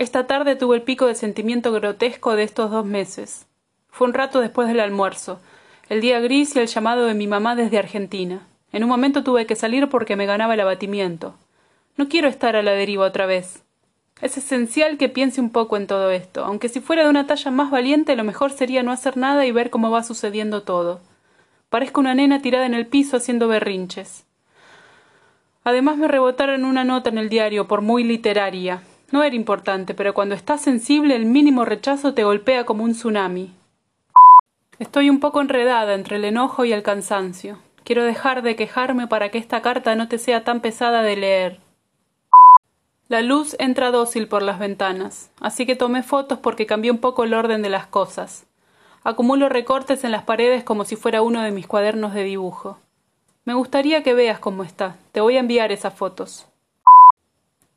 Esta tarde tuve el pico de sentimiento grotesco de estos dos meses. Fue un rato después del almuerzo, el día gris y el llamado de mi mamá desde Argentina. En un momento tuve que salir porque me ganaba el abatimiento. No quiero estar a la deriva otra vez. Es esencial que piense un poco en todo esto, aunque si fuera de una talla más valiente lo mejor sería no hacer nada y ver cómo va sucediendo todo. Parezco una nena tirada en el piso haciendo berrinches. Además me rebotaron una nota en el diario por muy literaria. No era importante, pero cuando estás sensible el mínimo rechazo te golpea como un tsunami. Estoy un poco enredada entre el enojo y el cansancio. Quiero dejar de quejarme para que esta carta no te sea tan pesada de leer. La luz entra dócil por las ventanas, así que tomé fotos porque cambié un poco el orden de las cosas. Acumulo recortes en las paredes como si fuera uno de mis cuadernos de dibujo. Me gustaría que veas cómo está. Te voy a enviar esas fotos.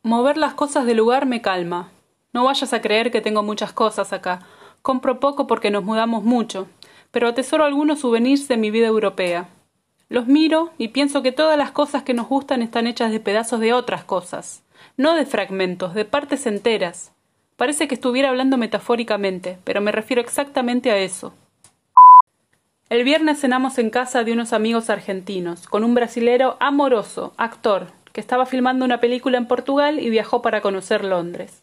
Mover las cosas del lugar me calma. No vayas a creer que tengo muchas cosas acá. Compro poco porque nos mudamos mucho, pero atesoro algunos souvenirs de mi vida europea. Los miro y pienso que todas las cosas que nos gustan están hechas de pedazos de otras cosas, no de fragmentos, de partes enteras. Parece que estuviera hablando metafóricamente, pero me refiero exactamente a eso. El viernes cenamos en casa de unos amigos argentinos, con un brasilero amoroso, actor, que estaba filmando una película en Portugal y viajó para conocer Londres.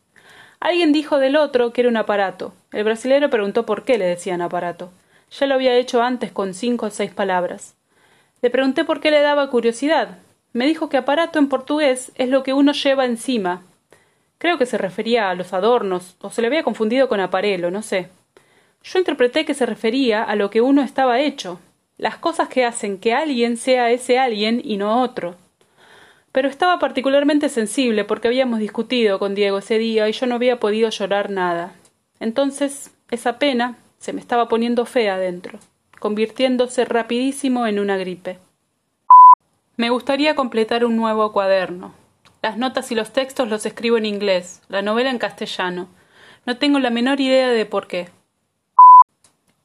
Alguien dijo del otro que era un aparato. El brasilero preguntó por qué le decían aparato. Ya lo había hecho antes con cinco o seis palabras. Le pregunté por qué le daba curiosidad. Me dijo que aparato en portugués es lo que uno lleva encima. Creo que se refería a los adornos, o se le había confundido con aparelo, no sé. Yo interpreté que se refería a lo que uno estaba hecho, las cosas que hacen que alguien sea ese alguien y no otro. Pero estaba particularmente sensible porque habíamos discutido con Diego ese día y yo no había podido llorar nada. Entonces, esa pena se me estaba poniendo fea dentro, convirtiéndose rapidísimo en una gripe. Me gustaría completar un nuevo cuaderno. Las notas y los textos los escribo en inglés, la novela en castellano. No tengo la menor idea de por qué.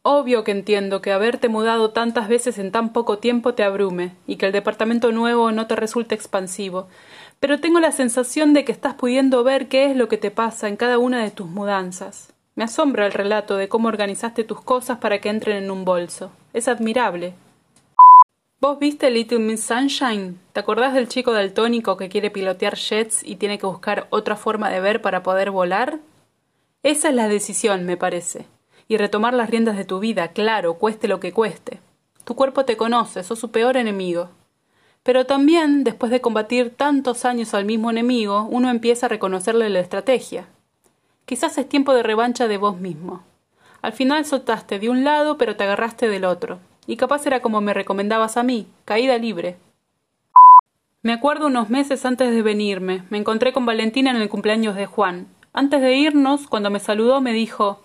Obvio que entiendo que haberte mudado tantas veces en tan poco tiempo te abrume y que el departamento nuevo no te resulte expansivo, pero tengo la sensación de que estás pudiendo ver qué es lo que te pasa en cada una de tus mudanzas. Me asombra el relato de cómo organizaste tus cosas para que entren en un bolso. Es admirable. ¿Vos viste Little Miss Sunshine? ¿Te acordás del chico daltónico que quiere pilotear jets y tiene que buscar otra forma de ver para poder volar? Esa es la decisión, me parece y retomar las riendas de tu vida, claro, cueste lo que cueste. Tu cuerpo te conoce, sos su peor enemigo. Pero también, después de combatir tantos años al mismo enemigo, uno empieza a reconocerle la estrategia. Quizás es tiempo de revancha de vos mismo. Al final soltaste de un lado, pero te agarraste del otro. Y capaz era como me recomendabas a mí, caída libre. Me acuerdo unos meses antes de venirme, me encontré con Valentina en el cumpleaños de Juan. Antes de irnos, cuando me saludó, me dijo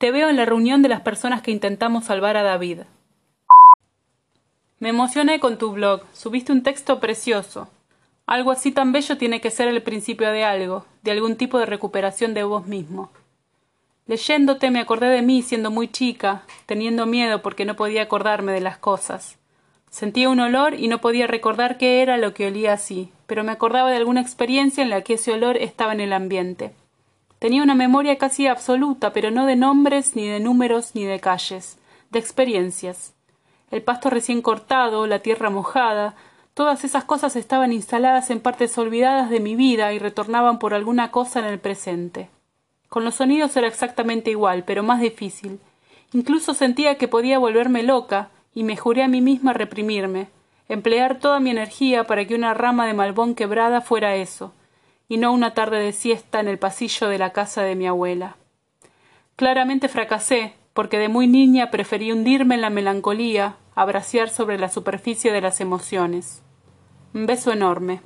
te veo en la reunión de las personas que intentamos salvar a David. Me emocioné con tu blog. Subiste un texto precioso. Algo así tan bello tiene que ser el principio de algo, de algún tipo de recuperación de vos mismo. Leyéndote me acordé de mí siendo muy chica, teniendo miedo porque no podía acordarme de las cosas. Sentía un olor y no podía recordar qué era lo que olía así, pero me acordaba de alguna experiencia en la que ese olor estaba en el ambiente. Tenía una memoria casi absoluta, pero no de nombres, ni de números, ni de calles, de experiencias. El pasto recién cortado, la tierra mojada, todas esas cosas estaban instaladas en partes olvidadas de mi vida y retornaban por alguna cosa en el presente. Con los sonidos era exactamente igual, pero más difícil. Incluso sentía que podía volverme loca, y me juré a mí misma reprimirme, emplear toda mi energía para que una rama de malbón quebrada fuera eso, y no una tarde de siesta en el pasillo de la casa de mi abuela. Claramente fracasé, porque de muy niña preferí hundirme en la melancolía, a sobre la superficie de las emociones. Un beso enorme.